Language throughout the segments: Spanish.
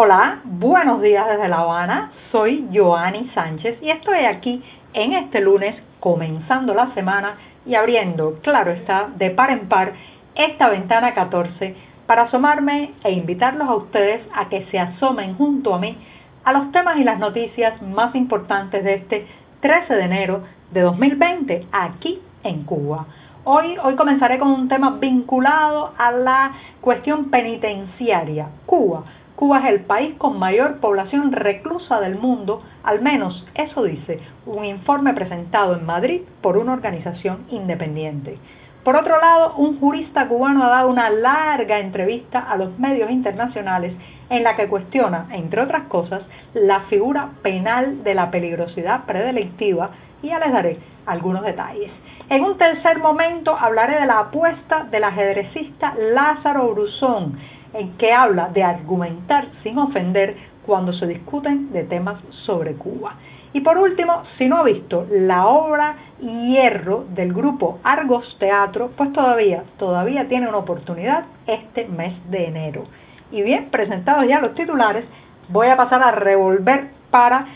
Hola, buenos días desde La Habana. Soy Joanny Sánchez y estoy aquí en este lunes comenzando la semana y abriendo, claro está, de par en par esta ventana 14 para asomarme e invitarlos a ustedes a que se asomen junto a mí a los temas y las noticias más importantes de este 13 de enero de 2020 aquí en Cuba. Hoy, hoy comenzaré con un tema vinculado a la cuestión penitenciaria. Cuba Cuba es el país con mayor población reclusa del mundo, al menos eso dice un informe presentado en Madrid por una organización independiente. Por otro lado, un jurista cubano ha dado una larga entrevista a los medios internacionales en la que cuestiona, entre otras cosas, la figura penal de la peligrosidad predelictiva y ya les daré algunos detalles. En un tercer momento hablaré de la apuesta del ajedrecista Lázaro Bruzón, en que habla de argumentar sin ofender cuando se discuten de temas sobre Cuba. Y por último, si no ha visto la obra Hierro del grupo Argos Teatro, pues todavía, todavía tiene una oportunidad este mes de enero. Y bien, presentados ya los titulares, voy a pasar a revolver para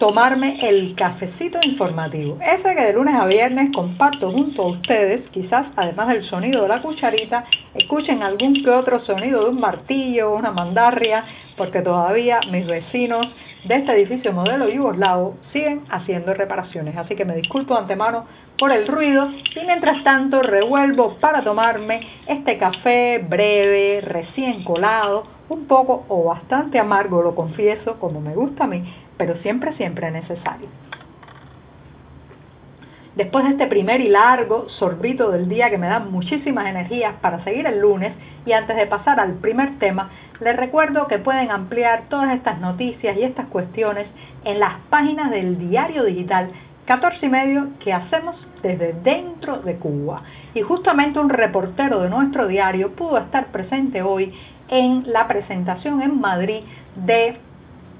tomarme el cafecito informativo. Ese que de lunes a viernes comparto junto a ustedes, quizás además del sonido de la cucharita, escuchen algún que otro sonido de un martillo, una mandarria, porque todavía mis vecinos de este edificio modelo yugoslavo siguen haciendo reparaciones. Así que me disculpo de antemano por el ruido y mientras tanto revuelvo para tomarme este café breve, recién colado, un poco o bastante amargo, lo confieso, como me gusta a mí, pero siempre, siempre necesario. Después de este primer y largo sorbito del día que me da muchísimas energías para seguir el lunes y antes de pasar al primer tema, les recuerdo que pueden ampliar todas estas noticias y estas cuestiones en las páginas del diario digital 14 y medio que hacemos desde dentro de Cuba. Y justamente un reportero de nuestro diario pudo estar presente hoy en la presentación en Madrid de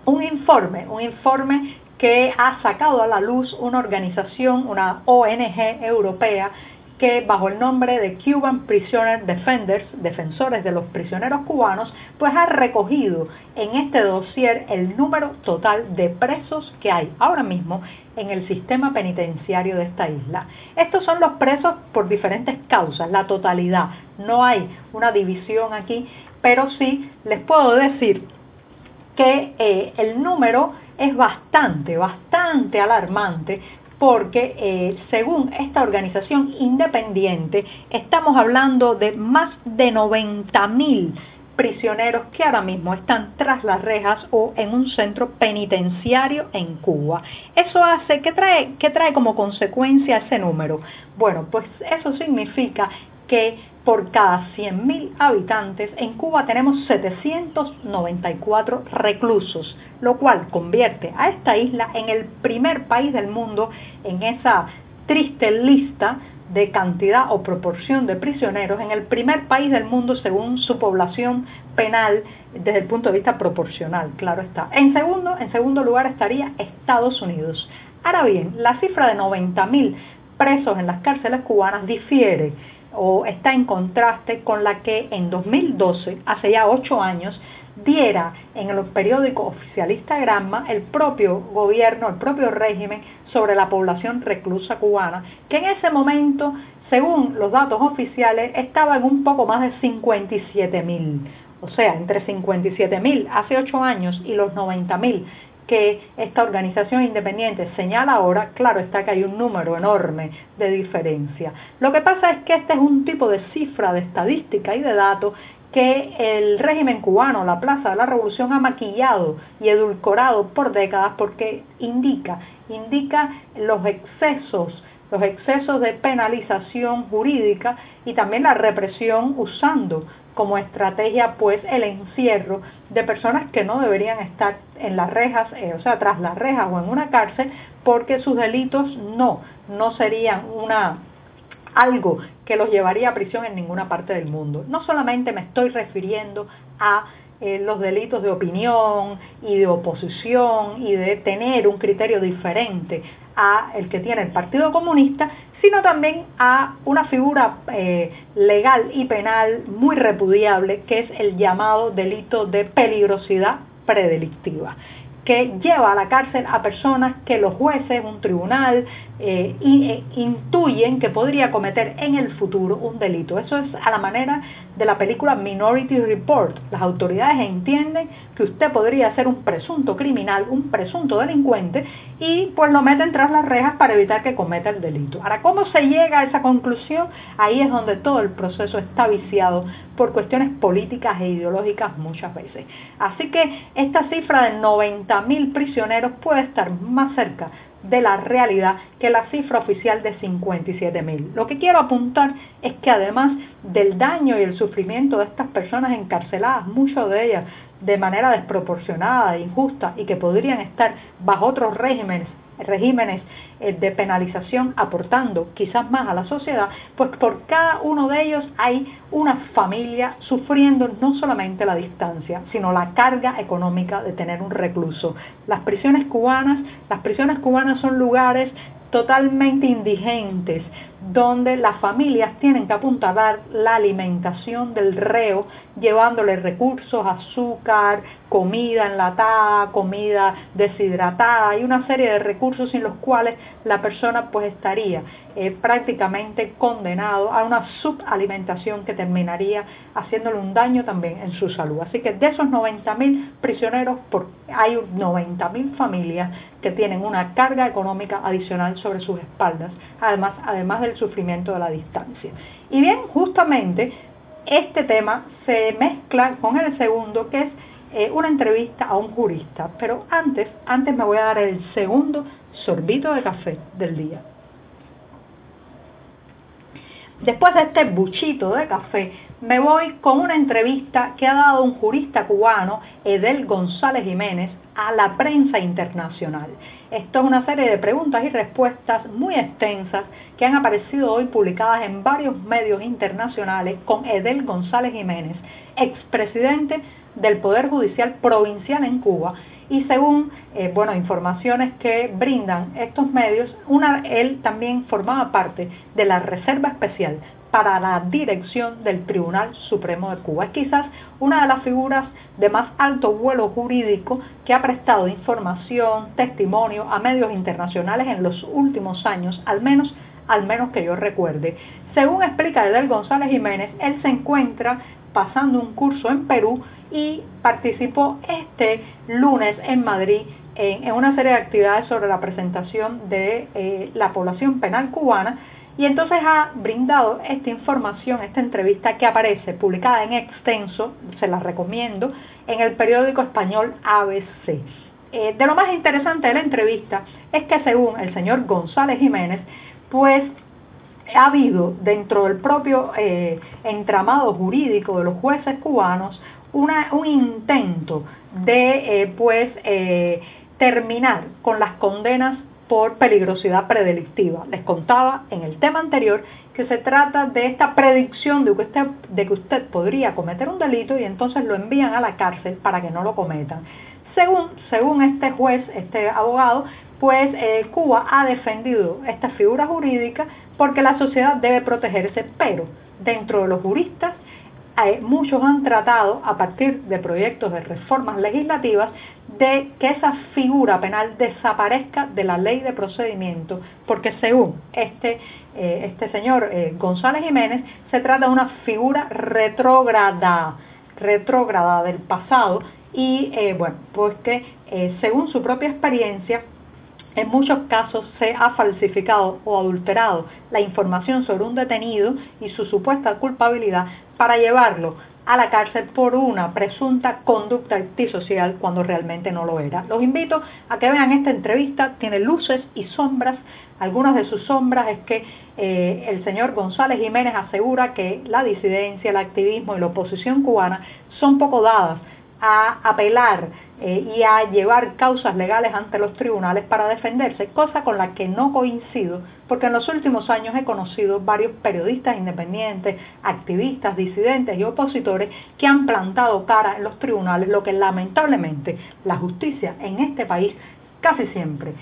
un informe, un informe que ha sacado a la luz una organización, una ONG europea, que bajo el nombre de Cuban Prisoner Defenders, defensores de los prisioneros cubanos, pues ha recogido en este dossier el número total de presos que hay ahora mismo en el sistema penitenciario de esta isla. Estos son los presos por diferentes causas, la totalidad. No hay una división aquí, pero sí les puedo decir que eh, el número es bastante, bastante alarmante porque eh, según esta organización independiente estamos hablando de más de 90 mil prisioneros que ahora mismo están tras las rejas o en un centro penitenciario en Cuba. Eso hace, ¿qué trae, qué trae como consecuencia ese número? Bueno, pues eso significa que por cada 100.000 habitantes, en Cuba tenemos 794 reclusos, lo cual convierte a esta isla en el primer país del mundo en esa triste lista de cantidad o proporción de prisioneros, en el primer país del mundo según su población penal desde el punto de vista proporcional, claro está. En segundo, en segundo lugar estaría Estados Unidos. Ahora bien, la cifra de 90.000 presos en las cárceles cubanas difiere o está en contraste con la que en 2012, hace ya ocho años, diera en el periódico oficialista Granma el propio gobierno, el propio régimen sobre la población reclusa cubana, que en ese momento, según los datos oficiales, estaba en un poco más de 57 mil. O sea, entre 57 mil hace ocho años y los 90 mil que esta organización independiente señala ahora, claro está que hay un número enorme de diferencia. Lo que pasa es que este es un tipo de cifra de estadística y de datos que el régimen cubano, la Plaza de la Revolución, ha maquillado y edulcorado por décadas porque indica, indica los excesos, los excesos de penalización jurídica y también la represión usando como estrategia pues el encierro de personas que no deberían estar en las rejas, eh, o sea, tras las rejas o en una cárcel, porque sus delitos no, no serían una algo que los llevaría a prisión en ninguna parte del mundo. No solamente me estoy refiriendo a eh, los delitos de opinión y de oposición y de tener un criterio diferente a el que tiene el Partido Comunista, sino también a una figura eh, legal y penal muy repudiable que es el llamado delito de peligrosidad predelictiva que lleva a la cárcel a personas que los jueces, un tribunal, eh, eh, intuyen que podría cometer en el futuro un delito. Eso es a la manera de la película Minority Report. Las autoridades entienden que usted podría ser un presunto criminal, un presunto delincuente, y pues lo meten tras las rejas para evitar que cometa el delito. Ahora, ¿cómo se llega a esa conclusión? Ahí es donde todo el proceso está viciado por cuestiones políticas e ideológicas muchas veces. Así que esta cifra de 90.000 prisioneros puede estar más cerca de la realidad que la cifra oficial de 57 mil. Lo que quiero apuntar es que además del daño y el sufrimiento de estas personas encarceladas, muchas de ellas de manera desproporcionada e injusta y que podrían estar bajo otros regímenes de penalización aportando quizás más a la sociedad, pues por cada uno de ellos hay una familia sufriendo no solamente la distancia, sino la carga económica de tener un recluso. Las prisiones cubanas, las prisiones cubanas son lugares totalmente indigentes, donde las familias tienen que apuntalar la alimentación del reo, llevándole recursos, azúcar, comida enlatada, comida deshidratada y una serie de recursos sin los cuales la persona pues estaría eh, prácticamente condenado a una subalimentación que terminaría haciéndole un daño también en su salud. Así que de esos 90.000 prisioneros por, hay 90.000 familias que tienen una carga económica adicional sobre sus espaldas, además, además del sufrimiento de la distancia. Y bien, justamente este tema se mezcla con el segundo que es eh, una entrevista a un jurista, pero antes, antes me voy a dar el segundo sorbito de café del día. Después de este buchito de café, me voy con una entrevista que ha dado un jurista cubano, Edel González Jiménez, a la prensa internacional. Esto es una serie de preguntas y respuestas muy extensas que han aparecido hoy publicadas en varios medios internacionales con Edel González Jiménez, expresidente del Poder Judicial Provincial en Cuba y según eh, informaciones que brindan estos medios, él también formaba parte de la Reserva Especial para la dirección del Tribunal Supremo de Cuba. Es quizás una de las figuras de más alto vuelo jurídico que ha prestado información, testimonio a medios internacionales en los últimos años, al menos, al menos que yo recuerde. Según explica Edel González Jiménez, él se encuentra pasando un curso en Perú y participó este lunes en Madrid en, una serie de actividades sobre la presentación de eh, la población penal cubana y entonces ha brindado esta información, esta entrevista que aparece publicada en extenso, se la recomiendo, en el periódico español ABC. Eh, de lo más interesante de la entrevista es que según el señor González Jiménez, pues ha habido dentro del propio eh, entramado jurídico de los jueces cubanos un intento de eh, pues terminar con las condenas por peligrosidad predelictiva. Les contaba en el tema anterior que se trata de esta predicción de que usted, de que usted podría cometer un delito y entonces lo envían a la cárcel para que no lo cometan. Según, según este juez, este abogado, pues eh, Cuba ha defendido esta figura jurídica porque la sociedad debe protegerse, pero dentro de los juristas muchos han tratado, a partir de proyectos de reformas legislativas, de que esa figura penal desaparezca de la ley de procedimiento, porque según este, eh, este señor González Jiménez, se trata de una figura retrógrada, retrógrada del pasado, y bueno, pues que según su propia experiencia, en muchos casos se ha falsificado o adulterado la información sobre un detenido y su supuesta culpabilidad para llevarlo a la cárcel por una presunta conducta antisocial cuando realmente no lo era. Los invito a que vean esta entrevista, tiene luces y sombras. Algunas de sus sombras es que eh, el señor González Jiménez asegura que la disidencia, el activismo y la oposición cubana son poco dadas a apelar eh, y a llevar causas legales ante los tribunales para defenderse, cosa con la que no coincido, porque en los últimos años he conocido varios periodistas independientes, activistas, disidentes y opositores que han plantado cara en los tribunales, lo que lamentablemente la justicia en este país casi siempre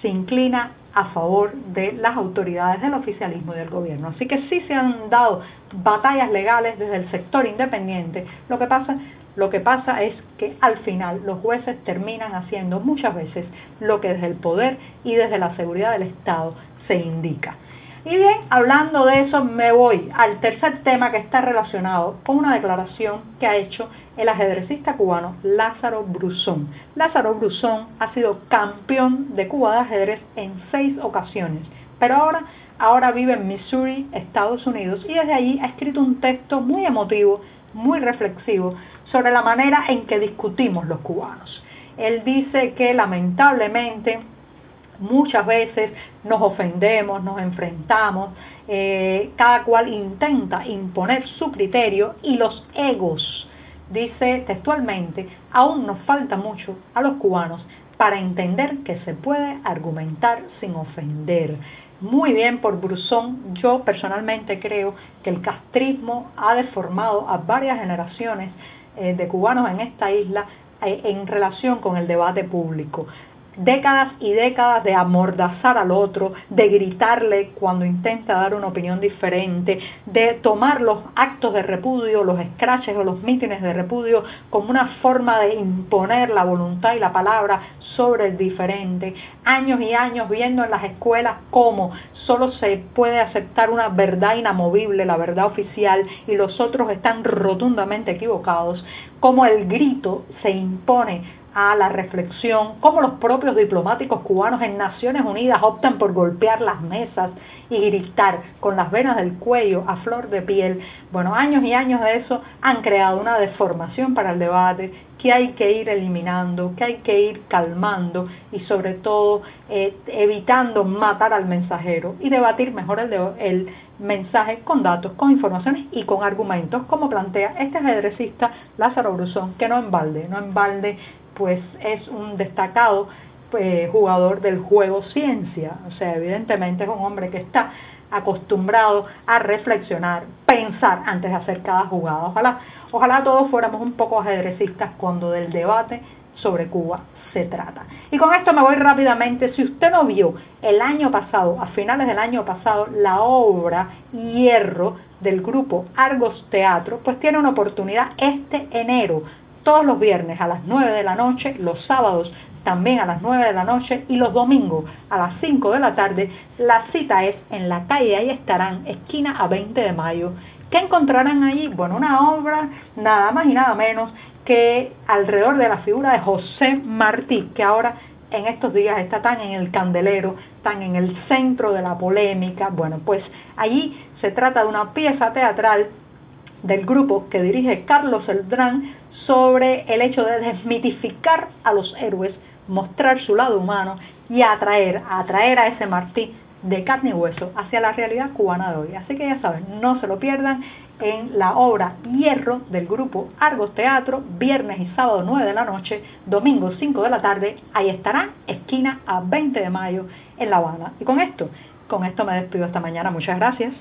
se inclina a favor de las autoridades del oficialismo y del gobierno. Así que sí se han dado batallas legales desde el sector independiente. Lo que pasa, lo que pasa es que al final los jueces terminan haciendo muchas veces lo que desde el poder y desde la seguridad del Estado se indica. Y bien, hablando de eso, me voy al tercer tema que está relacionado con una declaración que ha hecho el ajedrecista cubano Lázaro Brusón. Lázaro Brusón ha sido campeón de Cuba de ajedrez en seis ocasiones, pero ahora, ahora vive en Missouri, Estados Unidos, y desde allí ha escrito un texto muy emotivo, muy reflexivo, sobre la manera en que discutimos los cubanos. Él dice que lamentablemente muchas veces nos ofendemos, nos enfrentamos, eh, cada cual intenta imponer su criterio y los egos, dice textualmente, aún nos falta mucho a los cubanos para entender que se puede argumentar sin ofender. Muy bien por Brusón, yo personalmente creo que el castrismo ha deformado a varias generaciones eh, de cubanos en esta isla eh, en relación con el debate público. Décadas y décadas de amordazar al otro, de gritarle cuando intenta dar una opinión diferente, de tomar los actos de repudio, los scratches o los mítines de repudio como una forma de imponer la voluntad y la palabra sobre el diferente, años y años viendo en las escuelas cómo solo se puede aceptar una verdad inamovible, la verdad oficial, y los otros están rotundamente equivocados, cómo el grito se impone a la reflexión, cómo los propios diplomáticos cubanos en Naciones Unidas optan por golpear las mesas y gritar con las venas del cuello a flor de piel. Bueno, años y años de eso han creado una deformación para el debate que hay que ir eliminando, que hay que ir calmando y sobre todo eh, evitando matar al mensajero y debatir mejor el, mensaje con datos, con informaciones y con argumentos, como plantea este ajedrecista Lázaro Brusón, que no en balde, no en balde pues es un destacado pues, jugador del juego ciencia. O sea, evidentemente es un hombre que está acostumbrado a reflexionar, pensar antes de hacer cada jugada. Ojalá, ojalá todos fuéramos un poco ajedrecistas cuando del debate sobre Cuba se trata. Y con esto me voy rápidamente. Si usted no vio el año pasado, a finales del año pasado, la obra Hierro del grupo Argos Teatro, pues tiene una oportunidad este enero todos los viernes a las 9 de la noche, los sábados también a las 9 de la noche y los domingos a las 5 de la tarde. La cita es en la calle, ahí estarán, esquina a 20 de mayo. ¿Qué encontrarán allí? Bueno, una obra nada más y nada menos que alrededor de la figura de José Martí, que ahora en estos días está tan en el candelero, tan en el centro de la polémica. Bueno, pues allí se trata de una pieza teatral del grupo que dirige Carlos Eldrán sobre el hecho de desmitificar a los héroes, mostrar su lado humano y atraer, atraer a ese Martí de carne y hueso hacia la realidad cubana de hoy. Así que ya saben, no se lo pierdan en la obra Hierro del grupo Argos Teatro, viernes y sábado 9 de la noche, domingo 5 de la tarde, ahí estarán, esquina a 20 de mayo en La Habana. Y con esto, con esto me despido esta mañana. Muchas gracias.